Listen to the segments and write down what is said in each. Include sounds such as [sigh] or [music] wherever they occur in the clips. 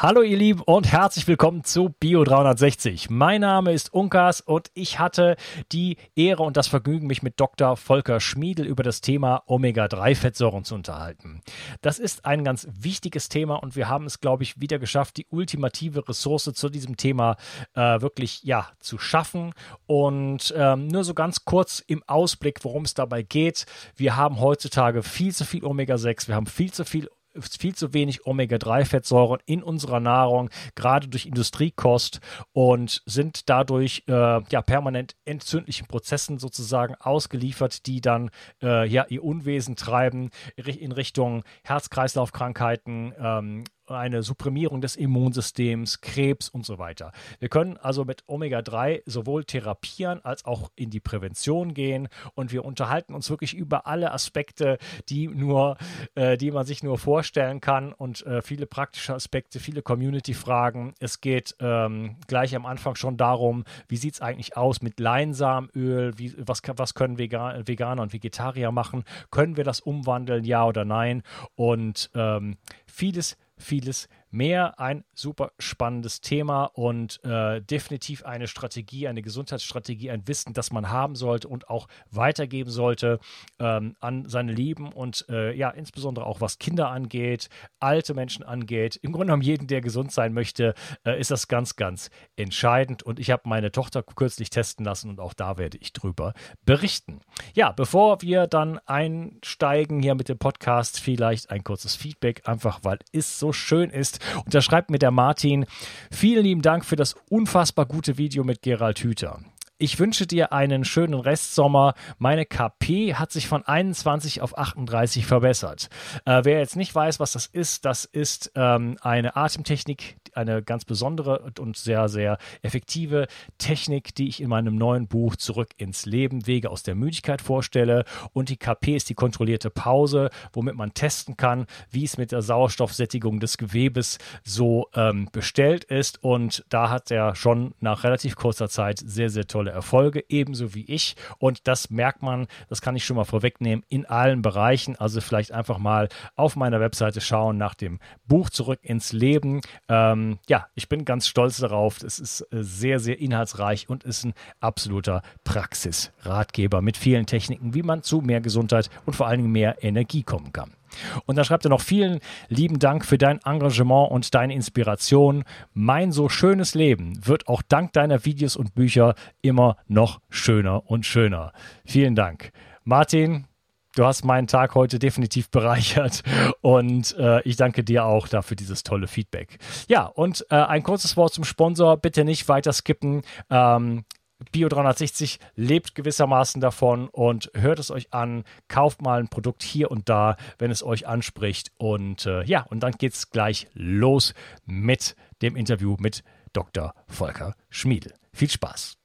Hallo ihr Lieben und herzlich willkommen zu Bio 360. Mein Name ist Unkas und ich hatte die Ehre und das Vergnügen, mich mit Dr. Volker Schmiedel über das Thema Omega-3-Fettsäuren zu unterhalten. Das ist ein ganz wichtiges Thema und wir haben es, glaube ich, wieder geschafft, die ultimative Ressource zu diesem Thema äh, wirklich ja zu schaffen. Und ähm, nur so ganz kurz im Ausblick, worum es dabei geht. Wir haben heutzutage viel zu viel Omega-6, wir haben viel zu viel viel zu wenig Omega-3-Fettsäuren in unserer Nahrung, gerade durch Industriekost und sind dadurch äh, ja permanent entzündlichen Prozessen sozusagen ausgeliefert, die dann äh, ja ihr Unwesen treiben in Richtung Herz-Kreislauf-Krankheiten, ähm, eine Supprimierung des Immunsystems, Krebs und so weiter. Wir können also mit Omega-3 sowohl therapieren als auch in die Prävention gehen und wir unterhalten uns wirklich über alle Aspekte, die nur, äh, die man sich nur vorstellen kann und äh, viele praktische Aspekte, viele Community-Fragen. Es geht ähm, gleich am Anfang schon darum, wie sieht es eigentlich aus mit Leinsamöl, wie, was, was können Vegan, Veganer und Vegetarier machen, können wir das umwandeln, ja oder nein und ähm, vieles vieles mehr. Ein super spannendes Thema und äh, definitiv eine Strategie, eine Gesundheitsstrategie, ein Wissen, das man haben sollte und auch weitergeben sollte ähm, an seine Lieben und äh, ja, insbesondere auch was Kinder angeht, alte Menschen angeht. Im Grunde genommen jeden, der gesund sein möchte, äh, ist das ganz, ganz entscheidend. Und ich habe meine Tochter kürzlich testen lassen und auch da werde ich drüber berichten. Ja, bevor wir dann einsteigen hier mit dem Podcast, vielleicht ein kurzes Feedback, einfach weil es so schön ist, und da schreibt mir der Martin, vielen lieben Dank für das unfassbar gute Video mit Gerald Hüther. Ich wünsche dir einen schönen Restsommer. Meine KP hat sich von 21 auf 38 verbessert. Äh, wer jetzt nicht weiß, was das ist, das ist ähm, eine Atemtechnik, eine ganz besondere und sehr, sehr effektive Technik, die ich in meinem neuen Buch Zurück ins Leben, Wege aus der Müdigkeit vorstelle. Und die KP ist die kontrollierte Pause, womit man testen kann, wie es mit der Sauerstoffsättigung des Gewebes so ähm, bestellt ist. Und da hat er schon nach relativ kurzer Zeit sehr, sehr tolle Erfolge, ebenso wie ich. Und das merkt man, das kann ich schon mal vorwegnehmen, in allen Bereichen. Also vielleicht einfach mal auf meiner Webseite schauen nach dem Buch Zurück ins Leben. Ähm, ja, ich bin ganz stolz darauf. Es ist äh, sehr, sehr inhaltsreich und ist ein absoluter Praxisratgeber mit vielen Techniken, wie man zu mehr Gesundheit und vor allen Dingen mehr Energie kommen kann. Und dann schreibt er noch vielen lieben Dank für dein Engagement und deine Inspiration. Mein so schönes Leben wird auch dank deiner Videos und Bücher immer noch schöner und schöner. Vielen Dank. Martin, du hast meinen Tag heute definitiv [laughs] bereichert und äh, ich danke dir auch dafür dieses tolle Feedback. Ja, und äh, ein kurzes Wort zum Sponsor, bitte nicht weiter skippen. Ähm, Bio 360 lebt gewissermaßen davon und hört es euch an, kauft mal ein Produkt hier und da, wenn es euch anspricht. Und äh, ja, und dann geht es gleich los mit dem Interview mit Dr. Volker Schmiedel. Viel Spaß!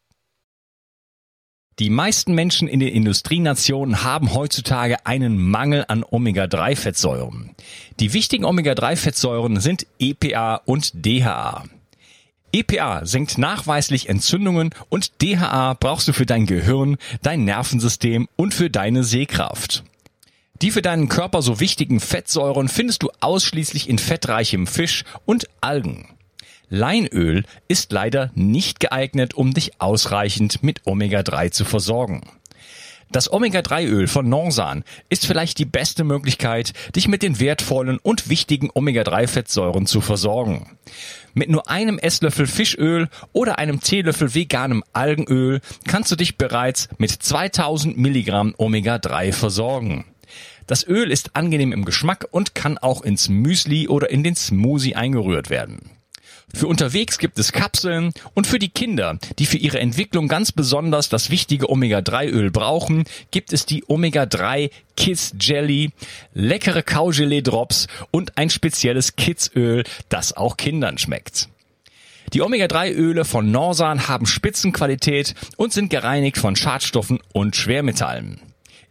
Die meisten Menschen in den Industrienationen haben heutzutage einen Mangel an Omega-3-Fettsäuren. Die wichtigen Omega-3-Fettsäuren sind EPA und DHA. EPA senkt nachweislich Entzündungen und DHA brauchst du für dein Gehirn, dein Nervensystem und für deine Sehkraft. Die für deinen Körper so wichtigen Fettsäuren findest du ausschließlich in fettreichem Fisch und Algen. Leinöl ist leider nicht geeignet, um dich ausreichend mit Omega-3 zu versorgen. Das Omega-3-Öl von Norsan ist vielleicht die beste Möglichkeit, dich mit den wertvollen und wichtigen Omega-3-Fettsäuren zu versorgen. Mit nur einem Esslöffel Fischöl oder einem Teelöffel veganem Algenöl kannst du dich bereits mit 2000 Milligramm Omega-3 versorgen. Das Öl ist angenehm im Geschmack und kann auch ins Müsli oder in den Smoothie eingerührt werden. Für unterwegs gibt es Kapseln und für die Kinder, die für ihre Entwicklung ganz besonders das wichtige Omega-3-Öl brauchen, gibt es die Omega-3 Kiss Jelly, leckere Kaugelee-Drops und ein spezielles Kids-Öl, das auch Kindern schmeckt. Die Omega-3-Öle von Norsan haben Spitzenqualität und sind gereinigt von Schadstoffen und Schwermetallen.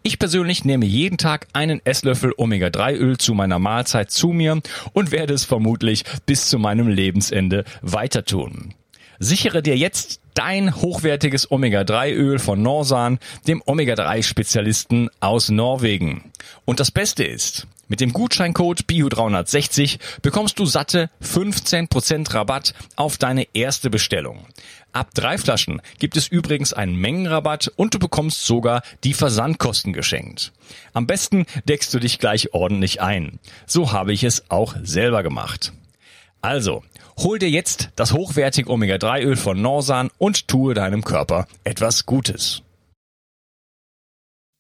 Ich persönlich nehme jeden Tag einen Esslöffel Omega-3-Öl zu meiner Mahlzeit zu mir und werde es vermutlich bis zu meinem Lebensende weiter tun. Sichere dir jetzt dein hochwertiges Omega-3-Öl von Norsan, dem Omega-3-Spezialisten aus Norwegen. Und das Beste ist, Mit dem Gutscheincode BIO360 bekommst du satte 15% Rabatt auf deine erste Bestellung. Ab drei Flaschen gibt es übrigens einen Mengenrabatt und du bekommst sogar die Versandkosten geschenkt. Am besten deckst du dich gleich ordentlich ein. So habe ich es auch selber gemacht. Also, hol dir jetzt das hochwertige Omega-3-Öl von Norsan und tue deinem Körper etwas Gutes.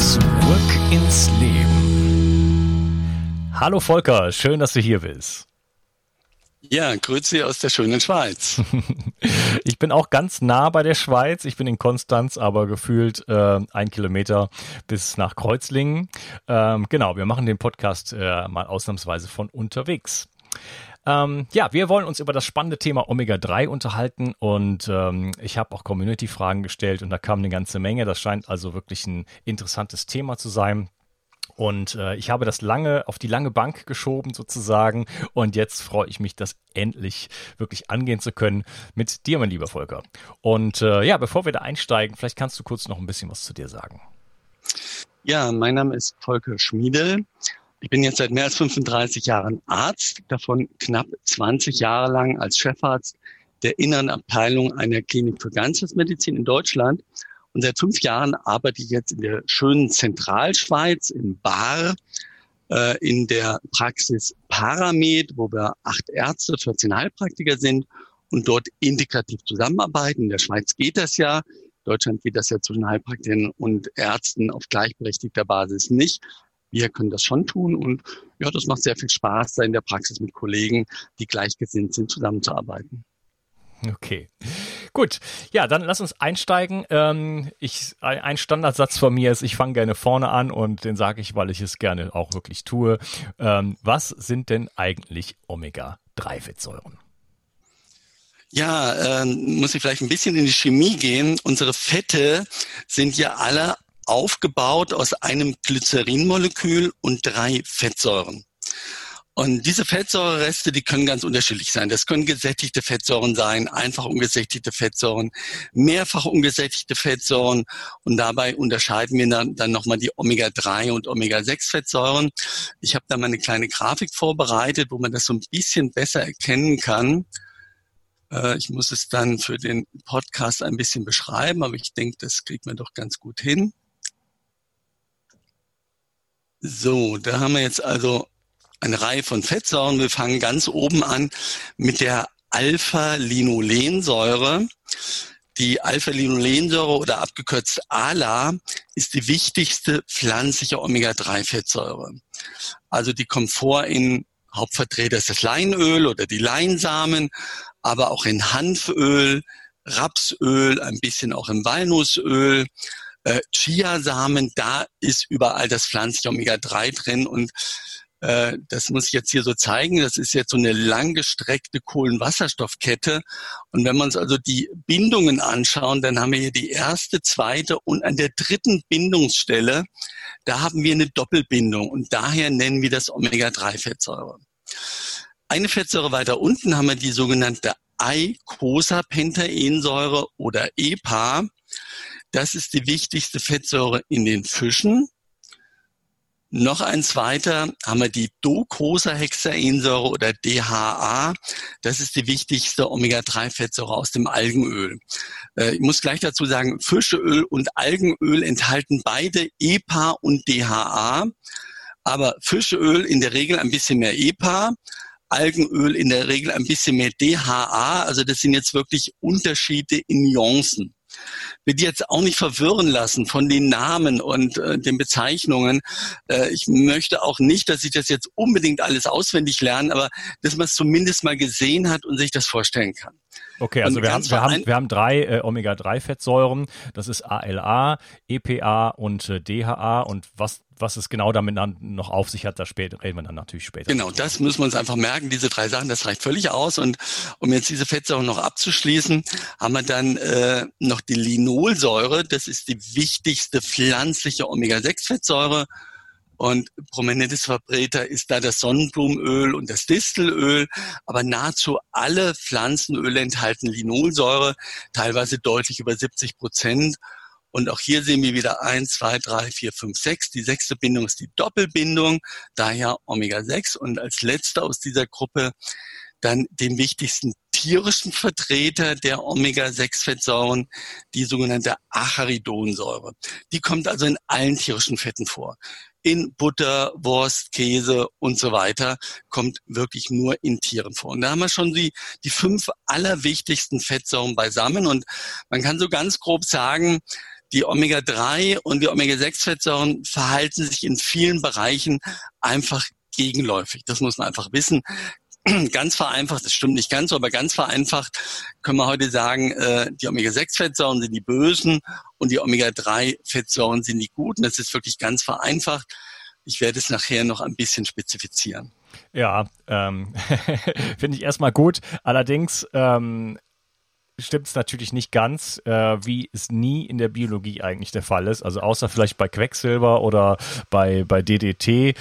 Zurück ins Leben. Hallo Volker, schön, dass du hier bist. Ja, Grüße aus der schönen Schweiz. [laughs] ich bin auch ganz nah bei der Schweiz. Ich bin in Konstanz, aber gefühlt äh, ein Kilometer bis nach Kreuzlingen. Ähm, genau, wir machen den Podcast äh, mal ausnahmsweise von unterwegs. Ähm, ja, wir wollen uns über das spannende Thema Omega-3 unterhalten und ähm, ich habe auch Community-Fragen gestellt und da kam eine ganze Menge. Das scheint also wirklich ein interessantes Thema zu sein. Und äh, ich habe das lange auf die lange Bank geschoben sozusagen. Und jetzt freue ich mich, das endlich wirklich angehen zu können mit dir, mein lieber Volker. Und äh, ja, bevor wir da einsteigen, vielleicht kannst du kurz noch ein bisschen was zu dir sagen. Ja, mein Name ist Volker Schmiedel. Ich bin jetzt seit mehr als 35 Jahren Arzt, davon knapp 20 Jahre lang als Chefarzt der inneren Abteilung einer Klinik für Ganzheitsmedizin in Deutschland. Und seit fünf Jahren arbeite ich jetzt in der schönen Zentralschweiz in Bar äh, in der Praxis Paramed, wo wir acht Ärzte, 14 Heilpraktiker sind und dort integrativ zusammenarbeiten. In der Schweiz geht das ja. Deutschland geht das ja zwischen Heilpraktikern und Ärzten auf gleichberechtigter Basis nicht wir können das schon tun und ja, das macht sehr viel Spaß, da in der Praxis mit Kollegen, die gleichgesinnt sind, zusammenzuarbeiten. Okay. Gut, ja, dann lass uns einsteigen. Ähm, ich, ein Standardsatz von mir ist, ich fange gerne vorne an und den sage ich, weil ich es gerne auch wirklich tue. Ähm, was sind denn eigentlich Omega-3-Fettsäuren? Ja, ähm, muss ich vielleicht ein bisschen in die Chemie gehen. Unsere Fette sind ja alle aufgebaut aus einem Glycerinmolekül und drei Fettsäuren. Und diese Fettsäurereste, die können ganz unterschiedlich sein. Das können gesättigte Fettsäuren sein, einfach ungesättigte Fettsäuren, mehrfach ungesättigte Fettsäuren. Und dabei unterscheiden wir dann, dann nochmal die Omega-3 und Omega-6-Fettsäuren. Ich habe da mal eine kleine Grafik vorbereitet, wo man das so ein bisschen besser erkennen kann. Äh, ich muss es dann für den Podcast ein bisschen beschreiben, aber ich denke, das kriegt man doch ganz gut hin. So, da haben wir jetzt also eine Reihe von Fettsäuren. Wir fangen ganz oben an mit der Alpha-Linolensäure. Die Alpha-Linolensäure oder abgekürzt ALA ist die wichtigste pflanzliche Omega-3-Fettsäure. Also die kommt vor in Hauptvertreter ist das Leinöl oder die Leinsamen, aber auch in Hanföl, Rapsöl, ein bisschen auch im Walnussöl, äh, Chiasamen, da ist überall das pflanzliche Omega-3 drin und äh, das muss ich jetzt hier so zeigen. Das ist jetzt so eine langgestreckte Kohlenwasserstoffkette. Und wenn wir uns also die Bindungen anschauen, dann haben wir hier die erste, zweite und an der dritten Bindungsstelle, da haben wir eine Doppelbindung und daher nennen wir das Omega-3-Fettsäure. Eine Fettsäure weiter unten haben wir die sogenannte Eicosapentaensäure oder EPA. Das ist die wichtigste Fettsäure in den Fischen. Noch ein zweiter haben wir die Docosahexaensäure oder DHA. Das ist die wichtigste Omega-3-Fettsäure aus dem Algenöl. Äh, ich muss gleich dazu sagen, Fischeöl und Algenöl enthalten beide EPA und DHA. Aber Fischeöl in der Regel ein bisschen mehr EPA, Algenöl in der Regel ein bisschen mehr DHA. Also das sind jetzt wirklich Unterschiede in Nuancen will die jetzt auch nicht verwirren lassen von den Namen und äh, den Bezeichnungen. Äh, ich möchte auch nicht, dass ich das jetzt unbedingt alles auswendig lerne, aber dass man es zumindest mal gesehen hat und sich das vorstellen kann. Okay, also wir haben, wir, haben, wir haben drei äh, Omega-3-Fettsäuren. Das ist ALA, EPA und äh, DHA. Und was, was es genau damit dann noch auf sich hat, da später, reden wir dann natürlich später. Genau, das müssen wir uns einfach merken. Diese drei Sachen, das reicht völlig aus. Und um jetzt diese Fettsäuren noch abzuschließen, haben wir dann äh, noch die Linolsäure. Das ist die wichtigste pflanzliche Omega-6-Fettsäure. Und prominentes Vertreter ist da das Sonnenblumenöl und das Distelöl. Aber nahezu alle Pflanzenöle enthalten Linolsäure, teilweise deutlich über 70 Prozent. Und auch hier sehen wir wieder eins, zwei, drei, vier, fünf, sechs. Die sechste Bindung ist die Doppelbindung, daher Omega-6. Und als letzter aus dieser Gruppe dann den wichtigsten tierischen Vertreter der Omega-6-Fettsäuren, die sogenannte Acharidonsäure. Die kommt also in allen tierischen Fetten vor in Butter, Wurst, Käse und so weiter, kommt wirklich nur in Tieren vor. Und da haben wir schon die, die fünf allerwichtigsten Fettsäuren beisammen. Und man kann so ganz grob sagen, die Omega-3 und die Omega-6-Fettsäuren verhalten sich in vielen Bereichen einfach gegenläufig. Das muss man einfach wissen. [clears throat] Ganz vereinfacht, das stimmt nicht ganz aber ganz vereinfacht können wir heute sagen, äh, die Omega-6-Fettsäuren sind die Bösen und die Omega-3-Fettsäuren sind die Guten. Das ist wirklich ganz vereinfacht. Ich werde es nachher noch ein bisschen spezifizieren. Ja, ähm, [laughs] finde ich erstmal gut. Allerdings ähm, stimmt es natürlich nicht ganz, äh, wie es nie in der Biologie eigentlich der Fall ist. Also außer vielleicht bei Quecksilber oder bei, bei DDT [laughs] äh,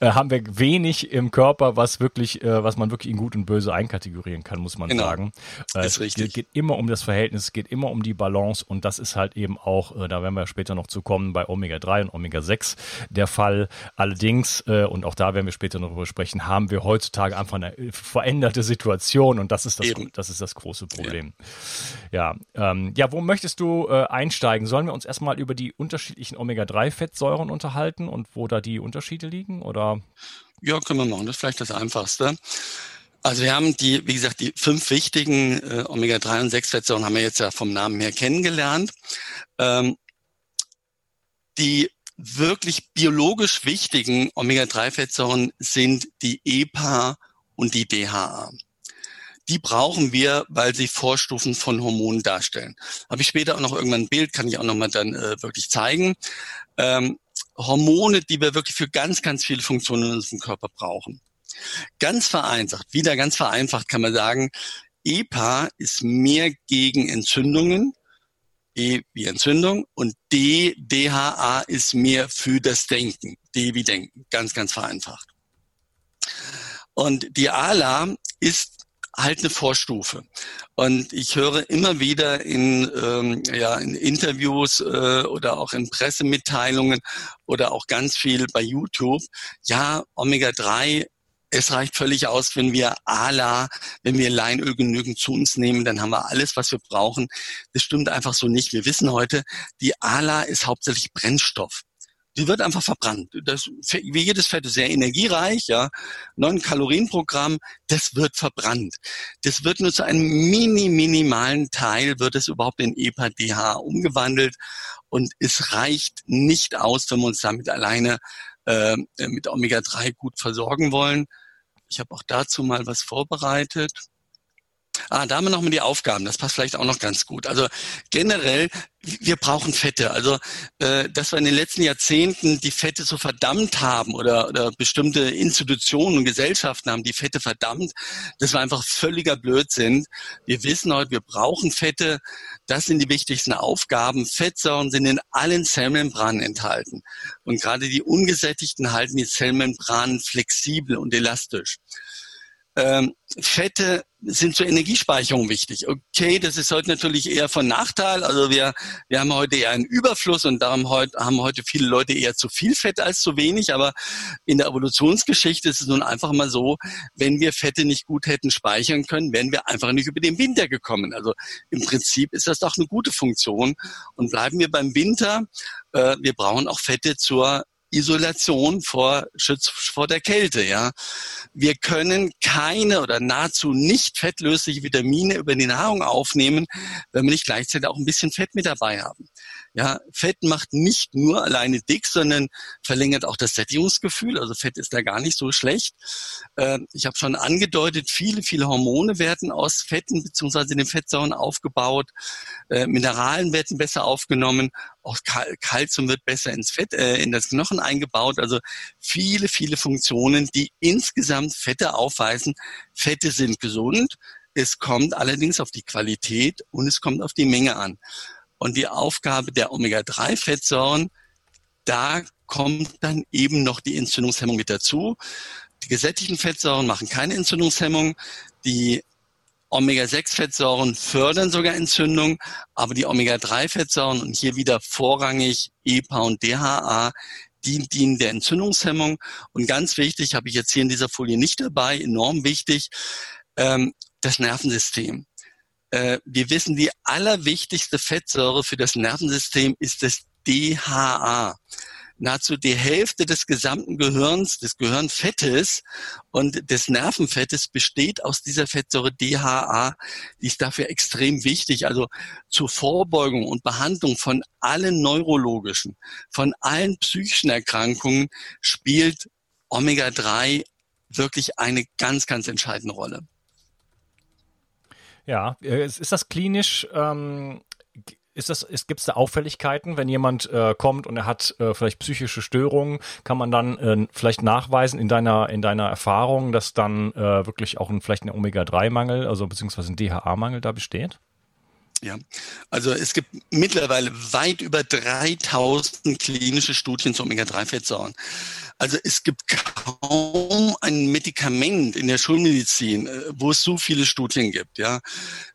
haben wir wenig im Körper, was wirklich, äh, was man wirklich in gut und böse einkategorieren kann, muss man genau. sagen. Äh, ist richtig. Es geht immer um das Verhältnis, es geht immer um die Balance und das ist halt eben auch, äh, da werden wir später noch zu kommen, bei Omega-3 und Omega-6 der Fall. Allerdings, äh, und auch da werden wir später noch darüber sprechen, haben wir heutzutage einfach eine veränderte Situation und das ist das, das, ist das große Problem. Problem. Ja, ähm, ja wo möchtest du äh, einsteigen? Sollen wir uns erstmal über die unterschiedlichen Omega-3-Fettsäuren unterhalten und wo da die Unterschiede liegen? Oder? Ja, können wir machen. Das ist vielleicht das Einfachste. Also wir haben die, wie gesagt, die fünf wichtigen äh, Omega-3 und 6-Fettsäuren haben wir jetzt ja vom Namen her kennengelernt. Ähm, die wirklich biologisch wichtigen Omega-3-Fettsäuren sind die EPA und die DHA die brauchen wir, weil sie Vorstufen von Hormonen darstellen. Habe ich später auch noch irgendwann ein Bild, kann ich auch nochmal dann äh, wirklich zeigen. Ähm, Hormone, die wir wirklich für ganz, ganz viele Funktionen in unserem Körper brauchen. Ganz vereinfacht, wieder ganz vereinfacht kann man sagen, EPA ist mehr gegen Entzündungen, E wie Entzündung und D, DHA ist mehr für das Denken, D wie Denken, ganz, ganz vereinfacht. Und die ALA ist halt eine Vorstufe. Und ich höre immer wieder in, ähm, ja, in Interviews äh, oder auch in Pressemitteilungen oder auch ganz viel bei YouTube, ja, Omega-3 es reicht völlig aus, wenn wir ALA, wenn wir Leinöl genügend zu uns nehmen, dann haben wir alles, was wir brauchen. Das stimmt einfach so nicht. Wir wissen heute, die ALA ist hauptsächlich Brennstoff. Die wird einfach verbrannt. Das, wie jedes Fett ist sehr energiereich, ja. Neun Kalorien pro Gramm, das wird verbrannt. Das wird nur zu einem mini, minimalen Teil, wird es überhaupt in EPA-DH umgewandelt. Und es reicht nicht aus, wenn wir uns damit alleine äh, mit Omega-3 gut versorgen wollen. Ich habe auch dazu mal was vorbereitet. Ah, da haben wir noch mal die Aufgaben. Das passt vielleicht auch noch ganz gut. Also generell, wir brauchen Fette. Also, äh, dass wir in den letzten Jahrzehnten die Fette so verdammt haben oder, oder bestimmte Institutionen und Gesellschaften haben die Fette verdammt, das war einfach völliger Blödsinn. Wir wissen heute, wir brauchen Fette. Das sind die wichtigsten Aufgaben. Fettsäuren sind in allen Zellmembranen enthalten. Und gerade die ungesättigten halten die Zellmembranen flexibel und elastisch. Ähm, Fette sind zur Energiespeicherung wichtig. Okay, das ist heute natürlich eher von Nachteil. Also wir, wir haben heute eher einen Überfluss und darum heute, haben heute viele Leute eher zu viel Fett als zu wenig. Aber in der Evolutionsgeschichte ist es nun einfach mal so, wenn wir Fette nicht gut hätten speichern können, wären wir einfach nicht über den Winter gekommen. Also im Prinzip ist das doch eine gute Funktion. Und bleiben wir beim Winter. Äh, wir brauchen auch Fette zur Isolation vor Schutz vor der Kälte, ja. Wir können keine oder nahezu nicht fettlösliche Vitamine über die Nahrung aufnehmen, wenn wir nicht gleichzeitig auch ein bisschen Fett mit dabei haben. Ja, Fett macht nicht nur alleine dick, sondern verlängert auch das Sättigungsgefühl. Also Fett ist da gar nicht so schlecht. Äh, ich habe schon angedeutet, viele, viele Hormone werden aus Fetten beziehungsweise den Fettsäuren aufgebaut. Äh, Mineralen werden besser aufgenommen. Auch Kalzium wird besser ins Fett, äh, in das Knochen eingebaut. Also viele, viele Funktionen, die insgesamt Fette aufweisen. Fette sind gesund. Es kommt allerdings auf die Qualität und es kommt auf die Menge an. Und die Aufgabe der Omega-3-Fettsäuren, da kommt dann eben noch die Entzündungshemmung mit dazu. Die gesättigten Fettsäuren machen keine Entzündungshemmung. Die Omega-6-Fettsäuren fördern sogar Entzündung, aber die Omega-3-Fettsäuren und hier wieder vorrangig EPA und DHA, die dienen der Entzündungshemmung. Und ganz wichtig, habe ich jetzt hier in dieser Folie nicht dabei, enorm wichtig, ähm, das Nervensystem. Äh, wir wissen, die allerwichtigste Fettsäure für das Nervensystem ist das DHA. Nahezu die Hälfte des gesamten Gehirns, des Gehirnfettes und des Nervenfettes besteht aus dieser Fettsäure DHA. Die ist dafür extrem wichtig. Also zur Vorbeugung und Behandlung von allen neurologischen, von allen psychischen Erkrankungen spielt Omega-3 wirklich eine ganz, ganz entscheidende Rolle. Ja, äh, ist das klinisch, ähm, ist das, ist, gibt es da Auffälligkeiten, wenn jemand äh, kommt und er hat äh, vielleicht psychische Störungen, kann man dann äh, vielleicht nachweisen in deiner, in deiner Erfahrung, dass dann äh, wirklich auch ein, vielleicht ein Omega-3-Mangel, also beziehungsweise ein DHA-Mangel da besteht? Ja, also es gibt mittlerweile weit über 3000 klinische Studien zu Omega-3-Fettsäuren. Also es gibt kaum ein Medikament in der Schulmedizin, äh, wo es so viele Studien gibt. Ja,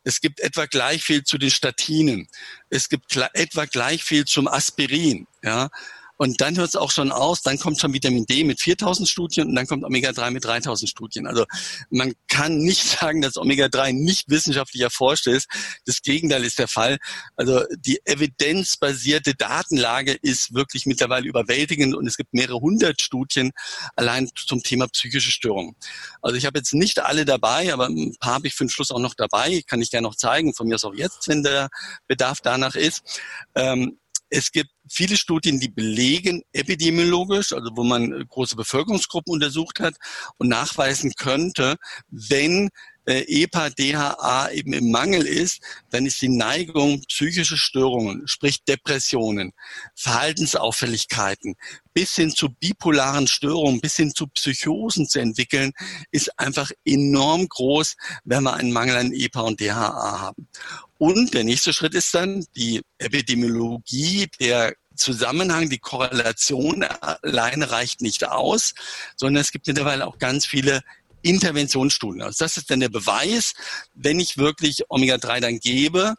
es gibt etwa gleich viel zu den Statinen. Es gibt etwa gleich viel zum Aspirin. Ja, und dann hört es auch schon aus, dann kommt schon Vitamin D mit 4000 Studien und dann kommt Omega-3 mit 3000 Studien. Also man kann nicht [laughs] sagen, dass Omega-3 nicht wissenschaftlich erforscht ist. Das Gegenteil ist der Fall. Also die evidenzbasierte Datenlage ist wirklich mittlerweile überwältigend und es gibt mehrere hundert Studien allein zum Thema psychische Störungen. Also ich habe jetzt nicht alle dabei, aber ein paar habe ich für den Schluss auch noch dabei. Kann ich gerne noch zeigen, von mir aus auch jetzt, wenn der Bedarf danach ist. Ähm, es gibt viele Studien, die belegen epidemiologisch, also wo man große Bevölkerungsgruppen untersucht hat und nachweisen könnte, wenn äh, EPA, DHA eben im Mangel ist, dann ist die Neigung, psychische Störungen, sprich Depressionen, Verhaltensauffälligkeiten, bis hin zu bipolaren Störungen, bis hin zu Psychosen zu entwickeln, ist einfach enorm groß, wenn wir einen Mangel an EPA und DHA haben. Und der nächste Schritt ist dann die Epidemiologie, der Zusammenhang, die Korrelation alleine reicht nicht aus, sondern es gibt mittlerweile auch ganz viele Interventionsstudien. Also das ist dann der Beweis, wenn ich wirklich Omega-3 dann gebe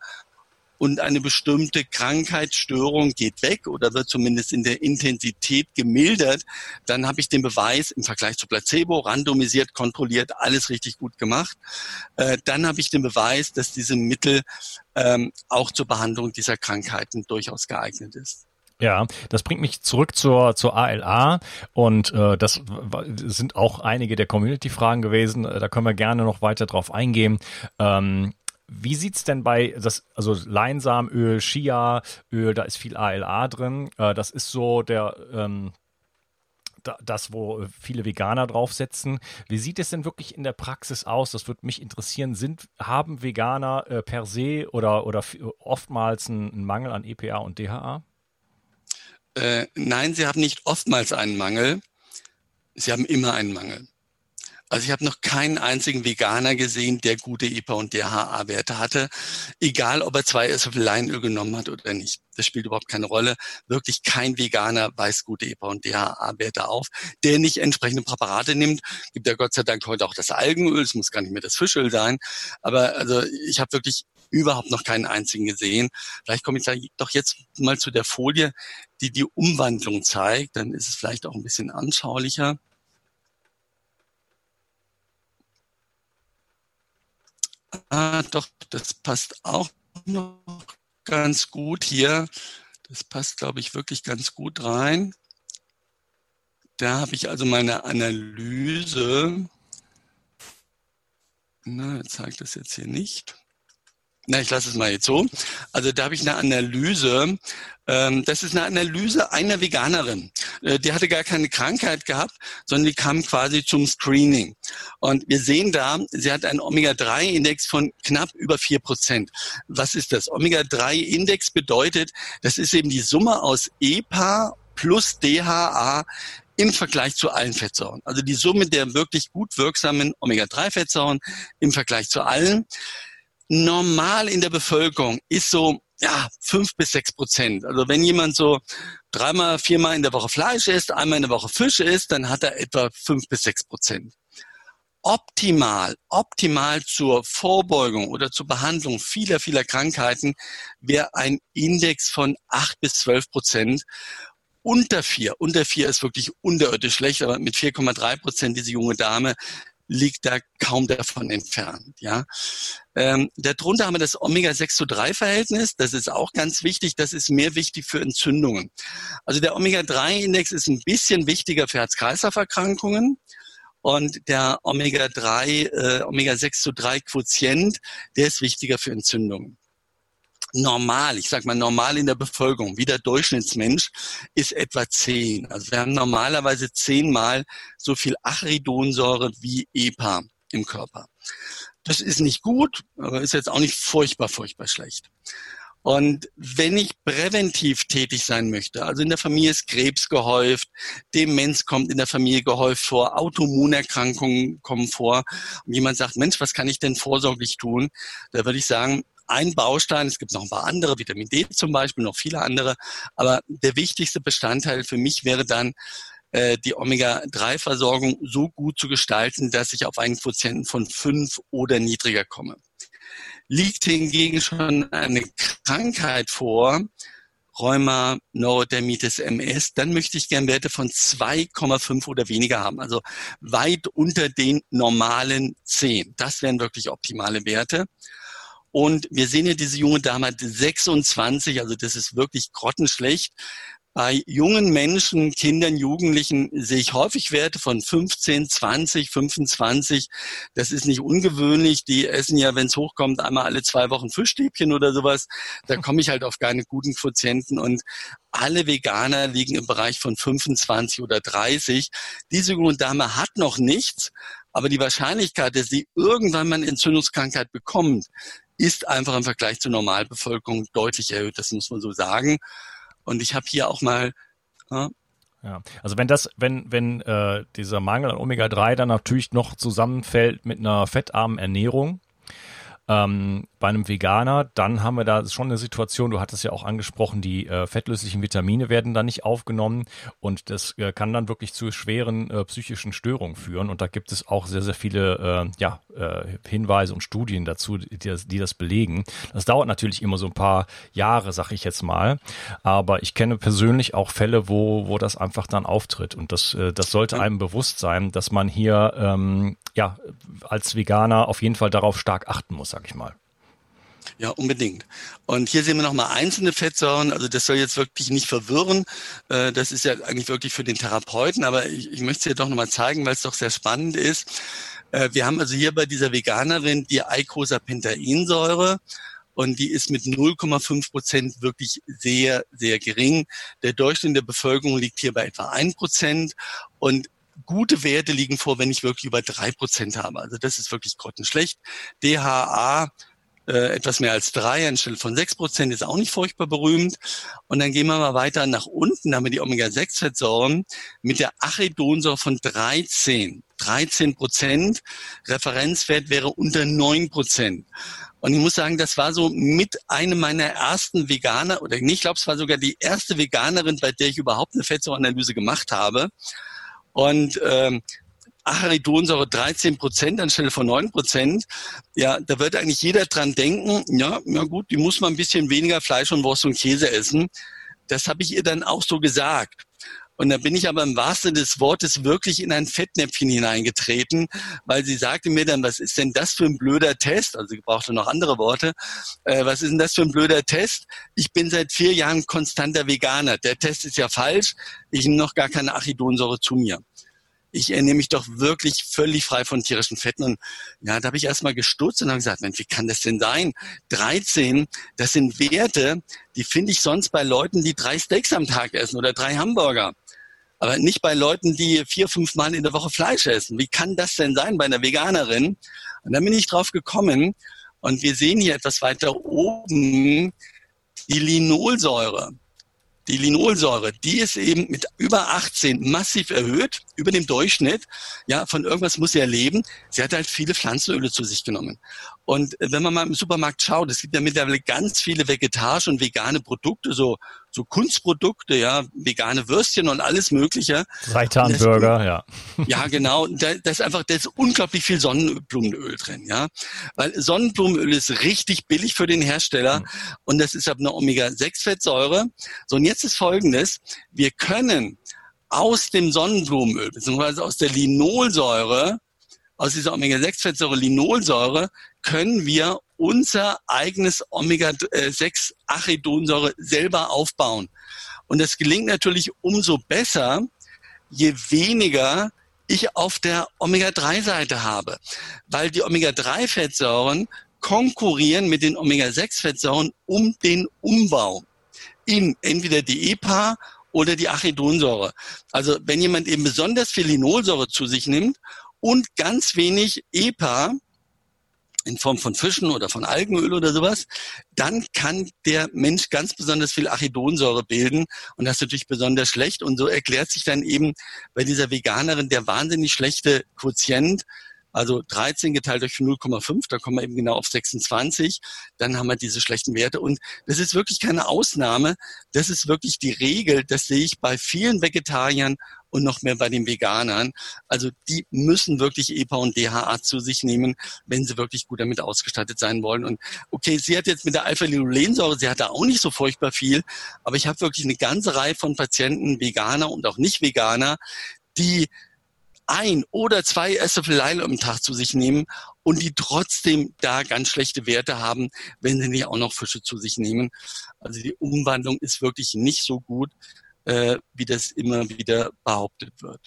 und eine bestimmte Krankheitsstörung geht weg oder wird zumindest in der Intensität gemildert, dann habe ich den Beweis im Vergleich zu Placebo, randomisiert, kontrolliert, alles richtig gut gemacht. Äh, dann habe ich den Beweis, dass diese Mittel ähm, auch zur Behandlung dieser Krankheiten durchaus geeignet ist. Ja, das bringt mich zurück zur, zur ALA und äh, das sind auch einige der Community-Fragen gewesen. Da können wir gerne noch weiter drauf eingehen. Ähm, wie sieht's denn bei das also Leinsamöl, Chia-Öl, da ist viel ALA drin. Äh, das ist so der ähm, das, wo viele Veganer draufsetzen. Wie sieht es denn wirklich in der Praxis aus? Das würde mich interessieren. Sind, haben Veganer äh, per se oder, oder oftmals einen, einen Mangel an EPA und DHA? Äh, nein, sie haben nicht oftmals einen Mangel. Sie haben immer einen Mangel. Also ich habe noch keinen einzigen Veganer gesehen, der gute EPA und DHA-Werte hatte, egal ob er zwei Esslöffel Leinöl genommen hat oder nicht. Das spielt überhaupt keine Rolle. Wirklich kein Veganer weist gute EPA und DHA-Werte auf, der nicht entsprechende Präparate nimmt. Gibt ja Gott sei Dank heute auch das Algenöl, es muss gar nicht mehr das Fischöl sein. Aber also ich habe wirklich überhaupt noch keinen einzigen gesehen. Vielleicht komme ich doch jetzt mal zu der Folie, die die Umwandlung zeigt. Dann ist es vielleicht auch ein bisschen anschaulicher. Ah, doch, das passt auch noch ganz gut hier. Das passt, glaube ich, wirklich ganz gut rein. Da habe ich also meine Analyse. Na, zeigt das jetzt hier nicht. Na, ich lasse es mal jetzt so. Also da habe ich eine Analyse. Ähm, das ist eine Analyse einer Veganerin. Äh, die hatte gar keine Krankheit gehabt, sondern die kam quasi zum Screening. Und wir sehen da, sie hat einen Omega-3-Index von knapp über vier Prozent. Was ist das? Omega-3-Index bedeutet, das ist eben die Summe aus EPA plus DHA im Vergleich zu allen Fettsäuren. Also die Summe der wirklich gut wirksamen Omega-3-Fettsäuren im Vergleich zu allen normal in der Bevölkerung ist so ja, fünf bis sechs Prozent. Also wenn jemand so dreimal, viermal in der Woche Fleisch isst, einmal in der Woche Fische isst, dann hat er etwa fünf bis sechs Prozent. Optimal, optimal zur Vorbeugung oder zur Behandlung vieler, vieler Krankheiten wäre ein Index von acht bis zwölf Prozent. Unter vier, unter vier ist wirklich unterirdisch schlecht, aber mit 4,3 Prozent diese junge Dame liegt da kaum davon entfernt. Ja, ähm, darunter haben wir das Omega-6 zu 3 Verhältnis. Das ist auch ganz wichtig. Das ist mehr wichtig für Entzündungen. Also der Omega-3-Index ist ein bisschen wichtiger für Herz-Kreislauf-Erkrankungen. Und der Omega-3, äh, Omega-6 zu 3 Quotient, der ist wichtiger für Entzündungen normal, ich sag mal normal in der Bevölkerung, wie der Durchschnittsmensch, ist etwa zehn. Also wir haben normalerweise zehnmal so viel Achiridonsäure wie EPA im Körper. Das ist nicht gut, aber ist jetzt auch nicht furchtbar, furchtbar schlecht. Und wenn ich präventiv tätig sein möchte, also in der Familie ist Krebs gehäuft, Demenz kommt in der Familie gehäuft vor, Autoimmunerkrankungen kommen vor und jemand sagt, Mensch, was kann ich denn vorsorglich tun? Da würde ich sagen, ein Baustein. Es gibt noch ein paar andere, Vitamin D zum Beispiel, noch viele andere. Aber der wichtigste Bestandteil für mich wäre dann, äh, die Omega-3-Versorgung so gut zu gestalten, dass ich auf einen Quotienten von fünf oder niedriger komme. Liegt hingegen schon eine Krankheit vor, Rheuma, Neurodermitis, MS, dann möchte ich gern Werte von 2,5 oder weniger haben. Also weit unter den normalen 10. Das wären wirklich optimale Werte. Und wir sehen ja diese junge Dame hat 26, also das ist wirklich grottenschlecht. Bei jungen Menschen, Kindern, Jugendlichen sehe ich häufig Werte von 15, 20, 25. Das ist nicht ungewöhnlich. Die essen ja, wenn es hochkommt, einmal alle zwei Wochen Fischstäbchen oder sowas. Da [laughs] komme ich halt auf keine guten Quotienten. Und alle Veganer liegen im Bereich von 25 oder 30. Diese junge Dame hat noch nichts, aber die Wahrscheinlichkeit, dass sie irgendwann mal eine Entzündungskrankheit bekommt, ist einfach im Vergleich zur Normalbevölkerung deutlich erhöht. Das muss man so sagen. Und ich habe hier auch mal ja, ja, also wenn das, wenn, wenn äh, dieser Mangel an Omega-3 dann natürlich noch zusammenfällt mit einer fettarmen Ernährung, Ähm, bei einem Veganer, dann haben wir da schon eine Situation, du hattest ja auch angesprochen, die äh, fettlöslichen Vitamine werden da nicht aufgenommen und das äh, kann dann wirklich zu schweren äh, psychischen Störungen führen. Und da gibt es auch sehr, sehr viele äh, ja, äh, Hinweise und Studien dazu, die das, die das belegen. Das dauert natürlich immer so ein paar Jahre, sag ich jetzt mal. Aber ich kenne persönlich auch Fälle, wo, wo das einfach dann auftritt. Und das, äh, das sollte einem bewusst sein, dass man hier ähm, ja als Veganer auf jeden Fall darauf stark achten muss, sag ich mal. Ja, unbedingt. Und hier sehen wir nochmal einzelne Fettsäuren. Also das soll jetzt wirklich nicht verwirren. Äh, das ist ja eigentlich wirklich für den Therapeuten, aber ich, ich möchte es dir doch nochmal zeigen, weil es doch sehr spannend ist. Äh, wir haben also hier bei dieser Veganerin die Eicosapentainsäure und die ist mit 0,5 Prozent wirklich sehr, sehr gering. Der Durchschnitt der Bevölkerung liegt hier bei etwa 1 Prozent und gute Werte liegen vor, wenn ich wirklich über drei Prozent habe. Also das ist wirklich grottenschlecht. DHA äh, etwas mehr als drei anstelle von sechs Prozent ist auch nicht furchtbar berühmt. Und dann gehen wir mal weiter nach unten, da haben wir die Omega-6-Fettsäuren mit der Arachidonsäure von 13. 13 Prozent. Referenzwert wäre unter 9 Prozent. Und ich muss sagen, das war so mit einem meiner ersten Veganer, oder ich glaube, es war sogar die erste Veganerin, bei der ich überhaupt eine Fettsäureanalyse gemacht habe. Und ähm, Acharidonsäure 13 Prozent anstelle von 9 Prozent, ja, da wird eigentlich jeder dran denken, ja, ja gut, die muss man ein bisschen weniger Fleisch und Wurst und Käse essen. Das habe ich ihr dann auch so gesagt. Und da bin ich aber im wahrsten des Wortes wirklich in ein Fettnäpfchen hineingetreten, weil sie sagte mir dann, was ist denn das für ein blöder Test? Also sie brauchte noch andere Worte. Äh, was ist denn das für ein blöder Test? Ich bin seit vier Jahren konstanter Veganer. Der Test ist ja falsch. Ich nehme noch gar keine Achidonsäure zu mir ich ernähre mich doch wirklich völlig frei von tierischen Fetten. Und ja, da habe ich erstmal gestutzt und habe gesagt, Mensch, wie kann das denn sein? 13, das sind Werte, die finde ich sonst bei Leuten, die drei Steaks am Tag essen oder drei Hamburger. Aber nicht bei Leuten, die vier, fünf Mal in der Woche Fleisch essen. Wie kann das denn sein bei einer Veganerin? Und dann bin ich drauf gekommen und wir sehen hier etwas weiter oben die Linolsäure. Die Linolsäure, die ist eben mit über 18 massiv erhöht, über dem Durchschnitt. Ja, von irgendwas muss sie erleben. Sie hat halt viele Pflanzenöle zu sich genommen. Und wenn man mal im Supermarkt schaut, es gibt ja mittlerweile ganz viele vegetarische und vegane Produkte, so, so Kunstprodukte, ja, vegane Würstchen und alles Mögliche. Seitanburger, ja. Ja, genau. Da, da ist einfach, da ist unglaublich viel Sonnenblumenöl drin, ja. Weil Sonnenblumenöl ist richtig billig für den Hersteller mhm. und das ist aber eine Omega-6-Fettsäure. So, und jetzt ist Folgendes. Wir können aus dem Sonnenblumenöl, beziehungsweise aus der Linolsäure, aus dieser Omega-6-Fettsäure Linolsäure, können wir unser eigenes Omega-6-Arachidonsäure selber aufbauen. Und das gelingt natürlich umso besser, je weniger ich auf der Omega-3-Seite habe. Weil die Omega-3-Fettsäuren konkurrieren mit den Omega-6-Fettsäuren um den Umbau in entweder die EPA oder die Arachidonsäure. Also wenn jemand eben besonders viel Linolsäure zu sich nimmt und ganz wenig EPA, in Form von Fischen oder von Algenöl oder sowas, dann kann der Mensch ganz besonders viel Arachidonsäure bilden und das ist natürlich besonders schlecht. Und so erklärt sich dann eben bei dieser Veganerin der wahnsinnig schlechte Quotient, also 13 geteilt durch 0,5, da kommen wir eben genau auf 26, dann haben wir diese schlechten Werte. Und das ist wirklich keine Ausnahme, das ist wirklich die Regel, das sehe ich bei vielen Vegetariern und noch mehr bei den Veganern. Also die müssen wirklich EPA und DHA zu sich nehmen, wenn sie wirklich gut damit ausgestattet sein wollen. Und okay, sie hat jetzt mit der Alpha-Linolensäure, sie hat da auch nicht so furchtbar viel, aber ich habe wirklich eine ganze Reihe von Patienten, Veganer und auch Nicht-Veganer, die ein oder zwei Esslöffel Leile am Tag zu sich nehmen und die trotzdem da ganz schlechte Werte haben, wenn sie nicht auch noch Fische zu sich nehmen. Also die Umwandlung ist wirklich nicht so gut äh, wie das immer wieder behauptet wird.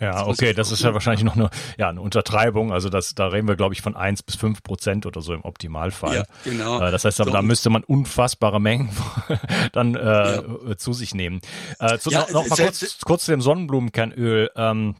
Ja, okay, das ist ja wahrscheinlich noch eine, ja, eine Untertreibung. Also das, da reden wir, glaube ich, von eins bis fünf Prozent oder so im Optimalfall. Ja, genau. Äh, das heißt aber, so. da müsste man unfassbare Mengen [laughs] dann äh, ja. zu sich nehmen. Äh, zu, ja, noch, noch mal kurz, kurz zu dem Sonnenblumenkernöl. Ähm,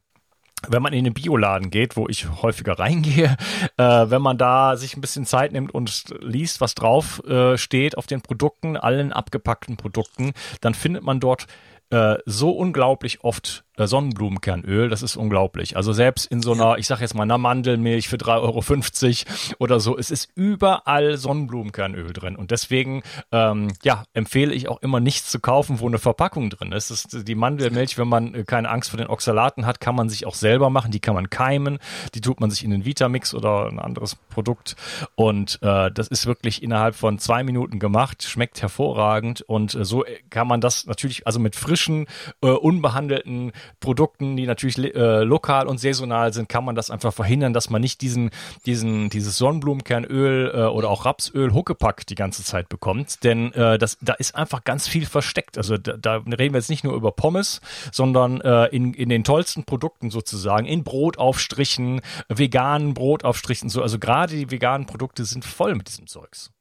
wenn man in den Bioladen geht, wo ich häufiger [laughs] reingehe, äh, wenn man da sich ein bisschen Zeit nimmt und liest, was drauf äh, steht auf den Produkten, allen abgepackten Produkten, dann findet man dort äh, so unglaublich oft Sonnenblumenkernöl, das ist unglaublich. Also selbst in so einer, ich sag jetzt mal, einer Mandelmilch für 3,50 Euro oder so, es ist überall Sonnenblumenkernöl drin. Und deswegen, ähm, ja, empfehle ich auch immer nichts zu kaufen, wo eine Verpackung drin ist. Ist die Mandelmilch, wenn man äh, keine Angst vor den Oxalaten hat, kann man sich auch selber machen. Die kann man keimen. Die tut man sich in den Vitamix oder ein anderes Produkt. Und äh, das ist wirklich innerhalb von zwei Minuten gemacht, schmeckt hervorragend. Und äh, so kann man das natürlich, also mit frischen, äh, unbehandelten Produkten, die natürlich äh, lokal und saisonal sind, kann man das einfach verhindern, dass man nicht diesen, diesen, dieses Sonnenblumenkernöl äh, oder auch Rapsöl Huckepack die ganze Zeit bekommt. Denn äh, das, da ist einfach ganz viel versteckt. Also da, da reden wir jetzt nicht nur über Pommes, sondern äh, in, in den tollsten Produkten sozusagen, in Brotaufstrichen, veganen Brotaufstrichen, so. Also gerade die veganen Produkte sind voll mit diesem Zeugs.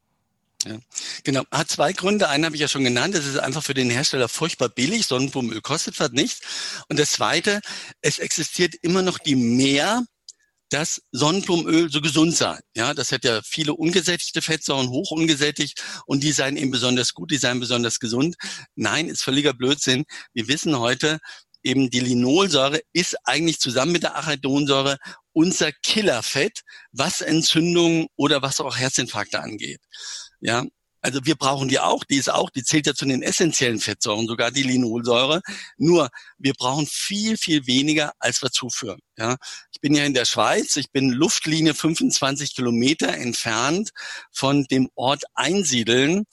Ja, genau. Hat zwei Gründe. Einen habe ich ja schon genannt. Es ist einfach für den Hersteller furchtbar billig. Sonnenblumenöl kostet fast nichts. Und das zweite, es existiert immer noch die Mehr, dass Sonnenblumenöl so gesund sei. Ja, das hat ja viele ungesättigte Fettsäuren, hoch ungesättigt und die seien eben besonders gut, die seien besonders gesund. Nein, ist völliger Blödsinn. Wir wissen heute, eben die Linolsäure ist eigentlich zusammen mit der Arachidonsäure unser Killerfett, was Entzündungen oder was auch Herzinfarkte angeht. Ja, also wir brauchen die auch, die ist auch, die zählt ja zu den essentiellen Fettsäuren, sogar die Linolsäure. Nur wir brauchen viel, viel weniger, als wir zuführen. Ja, ich bin ja in der Schweiz, ich bin Luftlinie 25 Kilometer entfernt von dem Ort Einsiedeln.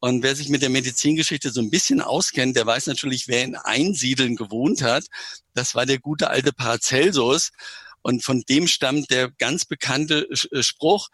Und wer sich mit der Medizingeschichte so ein bisschen auskennt, der weiß natürlich, wer in Einsiedeln gewohnt hat. Das war der gute alte Paracelsus. Und von dem stammt der ganz bekannte Spruch,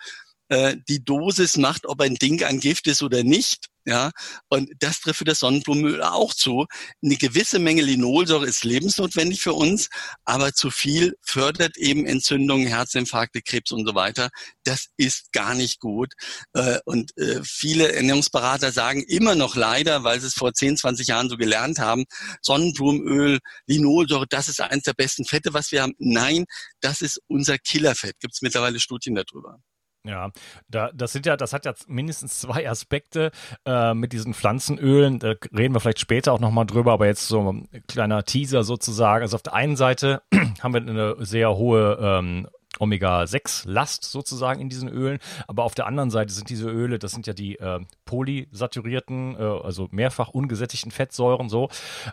äh, die Dosis macht, ob ein Ding ein Gift ist oder nicht. Ja, und das trifft für das Sonnenblumenöl auch zu. Eine gewisse Menge Linolsäure ist lebensnotwendig für uns, aber zu viel fördert eben Entzündungen, Herzinfarkte, Krebs und so weiter. Das ist gar nicht gut. Äh, und äh, viele Ernährungsberater sagen immer noch leider, weil sie es vor 10, 20 Jahren so gelernt haben, Sonnenblumenöl, Linolsäure, das ist eines der besten Fette, was wir haben. Nein, das ist unser Killerfett. Gibt es mittlerweile Studien darüber. Ja, da, das sind ja, das hat ja mindestens zwei Aspekte äh, mit diesen Pflanzenölen. Da reden wir vielleicht später auch nochmal drüber, aber jetzt so ein kleiner Teaser sozusagen. Also auf der einen Seite [clears throat] haben wir eine sehr hohe ähm, Omega-6-Last sozusagen in diesen Ölen. Aber auf der anderen Seite sind diese Öle, das sind ja die äh, polysaturierten, äh, also mehrfach ungesättigten Fettsäuren so,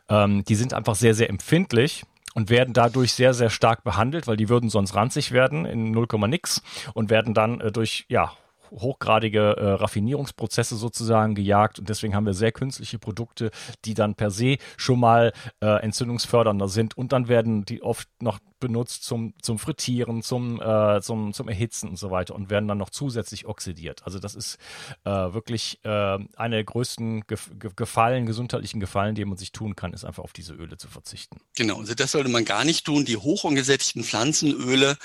ähm, die sind einfach sehr, sehr empfindlich und werden dadurch sehr, sehr stark behandelt, weil die würden sonst ranzig werden in 0, nix und werden dann äh, durch, ja, hochgradige äh, Raffinierungsprozesse sozusagen gejagt und deswegen haben wir sehr künstliche Produkte, die dann per se schon mal äh, entzündungsfördernder sind und dann werden die oft noch benutzt zum, zum Frittieren, zum, äh, zum, zum Erhitzen und so weiter und werden dann noch zusätzlich oxidiert. Also das ist äh, wirklich äh, eine der größten Gef Gefallen, gesundheitlichen Gefallen, die man sich tun kann, ist einfach auf diese Öle zu verzichten. Genau, also das sollte man gar nicht tun. Die hochungesättigten Pflanzenöle,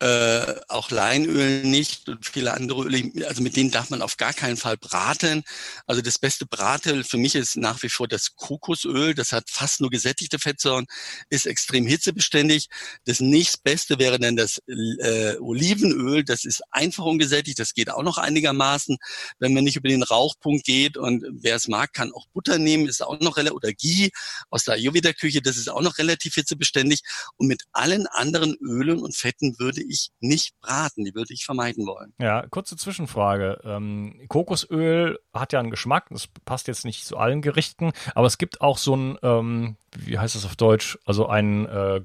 äh, auch Leinöl nicht und viele andere Öle, also mit denen darf man auf gar keinen Fall braten. Also das beste Bratöl für mich ist nach wie vor das Kokosöl. Das hat fast nur gesättigte Fettsäuren, ist extrem hitzebeständig das nächstbeste wäre dann das äh, Olivenöl. Das ist einfach ungesättigt. Das geht auch noch einigermaßen, wenn man nicht über den Rauchpunkt geht. Und wer es mag, kann auch Butter nehmen. Ist auch noch relativ oder Ghee aus der Ayurveda-Küche. Das ist auch noch relativ hitzebeständig. Und mit allen anderen Ölen und Fetten würde ich nicht braten. Die würde ich vermeiden wollen. Ja, kurze Zwischenfrage. Ähm, Kokosöl hat ja einen Geschmack. Das passt jetzt nicht zu allen Gerichten, aber es gibt auch so ein ähm, wie heißt das auf Deutsch? Also ein äh,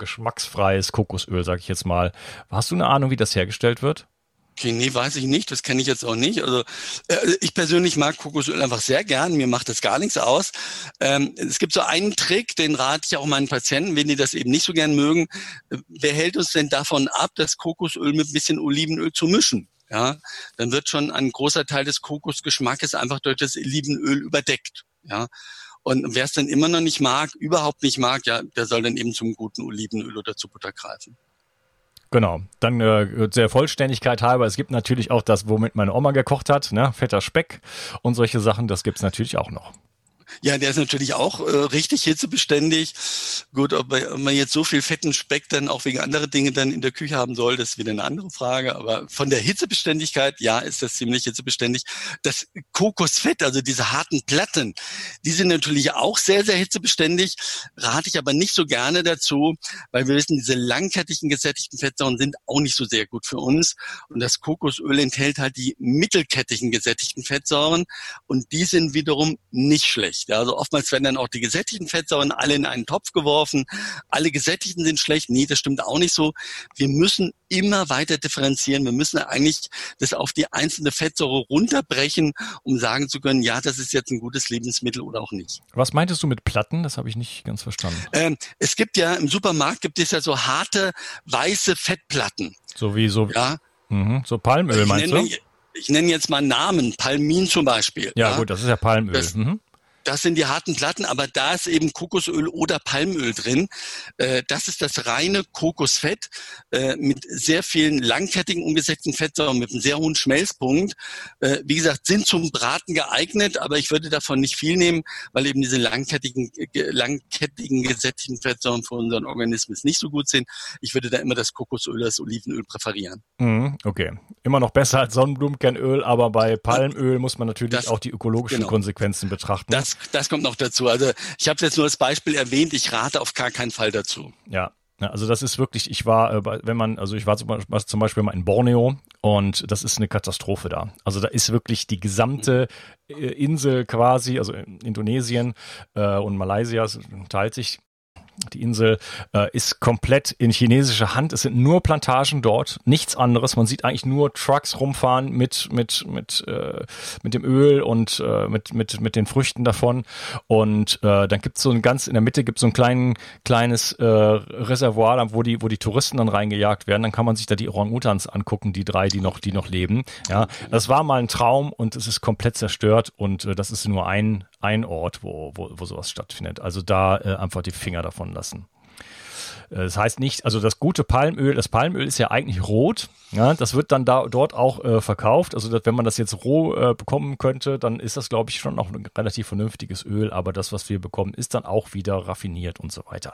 geschmacksfreies Kokosöl, sag ich jetzt mal. Hast du eine Ahnung, wie das hergestellt wird? Okay, nee, weiß ich nicht. Das kenne ich jetzt auch nicht. Also äh, ich persönlich mag Kokosöl einfach sehr gern. Mir macht das gar nichts aus. Ähm, es gibt so einen Trick, den rate ich auch meinen Patienten, wenn die das eben nicht so gern mögen. Wer hält uns denn davon ab, das Kokosöl mit ein bisschen Olivenöl zu mischen? Ja, dann wird schon ein großer Teil des Kokosgeschmackes einfach durch das Olivenöl überdeckt. Ja, und wer es dann immer noch nicht mag, überhaupt nicht mag, ja, der soll dann eben zum guten Olivenöl oder zu Butter greifen. Genau. Dann äh, der Vollständigkeit halber, es gibt natürlich auch das, womit meine Oma gekocht hat, ne? fetter Speck und solche Sachen, das gibt es natürlich auch noch. Ja, der ist natürlich auch äh, richtig hitzebeständig. Gut, ob man jetzt so viel fetten Speck dann auch wegen anderer Dinge dann in der Küche haben soll, das ist wieder eine andere Frage. Aber von der Hitzebeständigkeit, ja, ist das ziemlich hitzebeständig. Das Kokosfett, also diese harten Platten, die sind natürlich auch sehr, sehr hitzebeständig. Rate ich aber nicht so gerne dazu, weil wir wissen, diese langkettigen gesättigten Fettsäuren sind auch nicht so sehr gut für uns. Und das Kokosöl enthält halt die mittelkettigen gesättigten Fettsäuren und die sind wiederum nicht schlecht. Ja, also oftmals werden dann auch die gesättigten Fettsäuren alle in einen Topf geworfen. Alle gesättigten sind schlecht. Nee, das stimmt auch nicht so. Wir müssen immer weiter differenzieren. Wir müssen eigentlich das auf die einzelne Fettsäure runterbrechen, um sagen zu können, ja, das ist jetzt ein gutes Lebensmittel oder auch nicht. Was meintest du mit Platten? Das habe ich nicht ganz verstanden. Ähm, es gibt ja im Supermarkt gibt es ja so harte weiße Fettplatten. So wie so, ja. Mh, so Palmöl ich meinst nenne, du? Ich nenne jetzt mal Namen, Palmin zum Beispiel. Ja, ja. gut, das ist ja Palmöl. Das, mhm. Das sind die harten Platten, aber da ist eben Kokosöl oder Palmöl drin. Äh, das ist das reine Kokosfett äh, mit sehr vielen langkettigen umgesetzten Fettsäuren mit einem sehr hohen Schmelzpunkt. Äh, wie gesagt, sind zum Braten geeignet, aber ich würde davon nicht viel nehmen, weil eben diese langkettigen, langkettigen gesättigten Fettsäuren für unseren Organismus nicht so gut sind. Ich würde da immer das Kokosöl, das Olivenöl präferieren. Mhm, okay. Immer noch besser als Sonnenblumenkernöl, aber bei Palmöl muss man natürlich das, auch die ökologischen genau. Konsequenzen betrachten. Das das, kommt noch dazu. Also ich habe jetzt nur als Beispiel erwähnt, ich rate auf gar keinen Fall dazu. Ja, also das ist wirklich, ich war, äh, wenn man, also ich war zum Beispiel mal in Borneo und das ist eine Katastrophe da. Also da ist wirklich die gesamte äh, Insel quasi, also Indonesien äh, und Malaysia teilt sich die Insel äh, ist komplett in chinesischer Hand. Es sind nur Plantagen dort, nichts anderes. Man sieht eigentlich nur Trucks rumfahren mit mit mit äh, mit dem Öl und äh, mit mit mit den Früchten davon. Und äh, dann gibt's so ein ganz in der Mitte gibt's so ein kleinen kleines äh, Reservoir, wo die wo die Touristen dann reingejagt werden. Dann kann man sich da die Orang-Utans angucken, die drei, die noch die noch leben. Ja, das war mal ein Traum und es ist komplett zerstört und äh, das ist nur ein ein Ort, wo, wo, wo sowas stattfindet. Also da äh, einfach die Finger davon lassen. Äh, das heißt nicht, also das gute Palmöl, das Palmöl ist ja eigentlich rot. Ja, das wird dann da dort auch äh, verkauft. Also dass, wenn man das jetzt roh äh, bekommen könnte, dann ist das, glaube ich, schon noch ein relativ vernünftiges Öl. Aber das, was wir bekommen, ist dann auch wieder raffiniert und so weiter.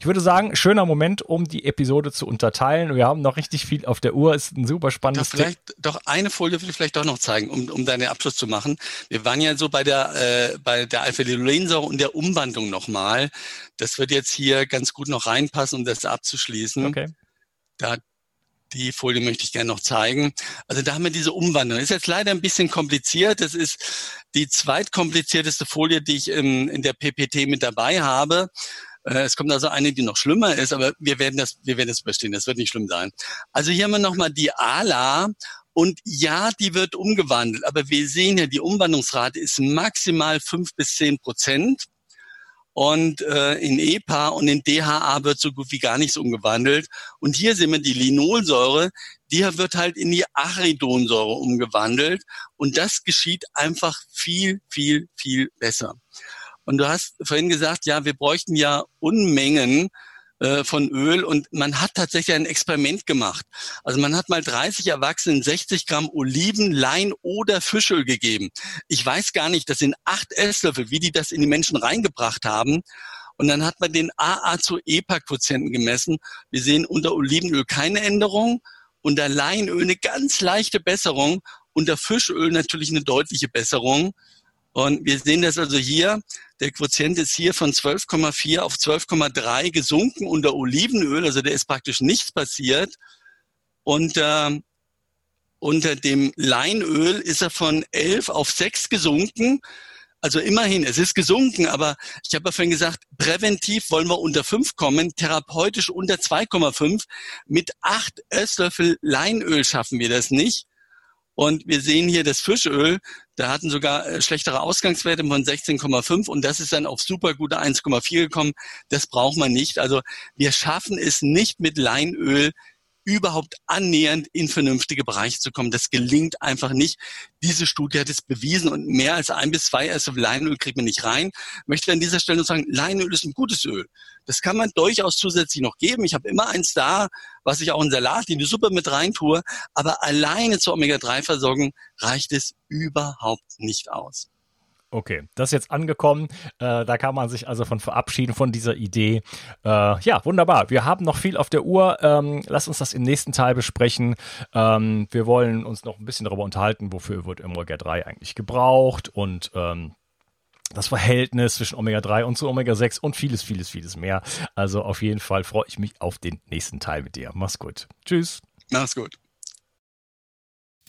Ich würde sagen, schöner Moment, um die Episode zu unterteilen. Wir haben noch richtig viel auf der Uhr. Ist ein super spannendes Thema. Vielleicht doch eine Folie will ich vielleicht doch noch zeigen, um, um deinen Abschluss zu machen. Wir waren ja so bei der äh, der Alpha-Linolensäure und der Umwandlung nochmal. Das wird jetzt hier ganz gut noch reinpassen, um das abzuschließen. Okay. Da die Folie möchte ich gerne noch zeigen. Also da haben wir diese Umwandlung. Ist jetzt leider ein bisschen kompliziert. Das ist die zweitkomplizierteste Folie, die ich in, in der PPT mit dabei habe. Äh, es kommt also eine, die noch schlimmer ist, aber wir werden das, wir werden das überstehen. Das wird nicht schlimm sein. Also hier haben wir nochmal die ALA und ja, die wird umgewandelt, aber wir sehen ja, die Umwandlungsrate ist maximal fünf bis zehn Prozent. Und äh, in EPA und in DHA wird so gut wie gar nichts umgewandelt. Und hier sehen wir die Linolsäure, die wird halt in die Aridonsäure umgewandelt. Und das geschieht einfach viel, viel, viel besser. Und du hast vorhin gesagt, ja, wir bräuchten ja Unmengen äh, von Öl und man hat tatsächlich ein Experiment gemacht. Also man hat mal 30 Erwachsenen 60 Gramm Oliven, Lein oder Fischöl gegeben. Ich weiß gar nicht, das sind acht Esslöffel, wie die das in die Menschen reingebracht haben. Und dann hat man den AA zu EPA-Quotienten gemessen. Wir sehen unter Olivenöl keine Änderung, unter Leinöl eine ganz leichte Besserung, unter Fischöl natürlich eine deutliche Besserung. Und wir sehen das also hier, der Quotient ist hier von 12,4 auf 12,3 gesunken unter Olivenöl, also der ist praktisch nichts passiert. Und äh, unter dem Leinöl ist er von 11 auf 6 gesunken. Also immerhin, es ist gesunken, aber ich habe ja vorhin gesagt, präventiv wollen wir unter 5 kommen, therapeutisch unter 2,5. Mit 8 Esslöffel Leinöl schaffen wir das nicht. Und wir sehen hier das Fischöl, da hatten sogar äh, schlechtere Ausgangswerte von 16,5 und das ist dann auf super gute 1,4 gekommen. Das braucht man nicht. Also wir schaffen es nicht mit Leinöl überhaupt annähernd in vernünftige Bereiche zu kommen. Das gelingt einfach nicht. Diese Studie hat es bewiesen und mehr als ein bis zwei Esslöffel Leinöl kriegt man nicht rein. Ich möchte an dieser Stelle nur sagen, Leinöl ist ein gutes Öl. Das kann man durchaus zusätzlich noch geben. Ich habe immer eins da, was ich auch in Salat, in die Suppe mit rein tue. Aber alleine zur Omega-3-Versorgung reicht es überhaupt nicht aus. Okay, das ist jetzt angekommen. Äh, da kann man sich also von verabschieden von dieser Idee. Äh, ja, wunderbar. Wir haben noch viel auf der Uhr. Ähm, lass uns das im nächsten Teil besprechen. Ähm, wir wollen uns noch ein bisschen darüber unterhalten, wofür wird Omega-3 eigentlich gebraucht und ähm, das Verhältnis zwischen Omega-3 und zu Omega-6 und vieles, vieles, vieles mehr. Also auf jeden Fall freue ich mich auf den nächsten Teil mit dir. Mach's gut. Tschüss. Mach's gut.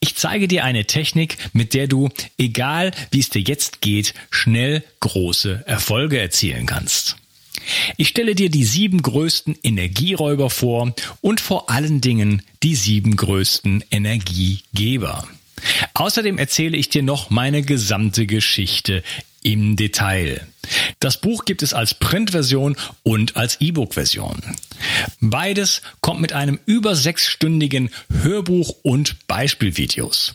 Ich zeige dir eine Technik, mit der du, egal wie es dir jetzt geht, schnell große Erfolge erzielen kannst. Ich stelle dir die sieben größten Energieräuber vor und vor allen Dingen die sieben größten Energiegeber. Außerdem erzähle ich dir noch meine gesamte Geschichte im Detail. Das Buch gibt es als Printversion und als E-Book-Version. Beides kommt mit einem über sechsstündigen Hörbuch und Beispielvideos.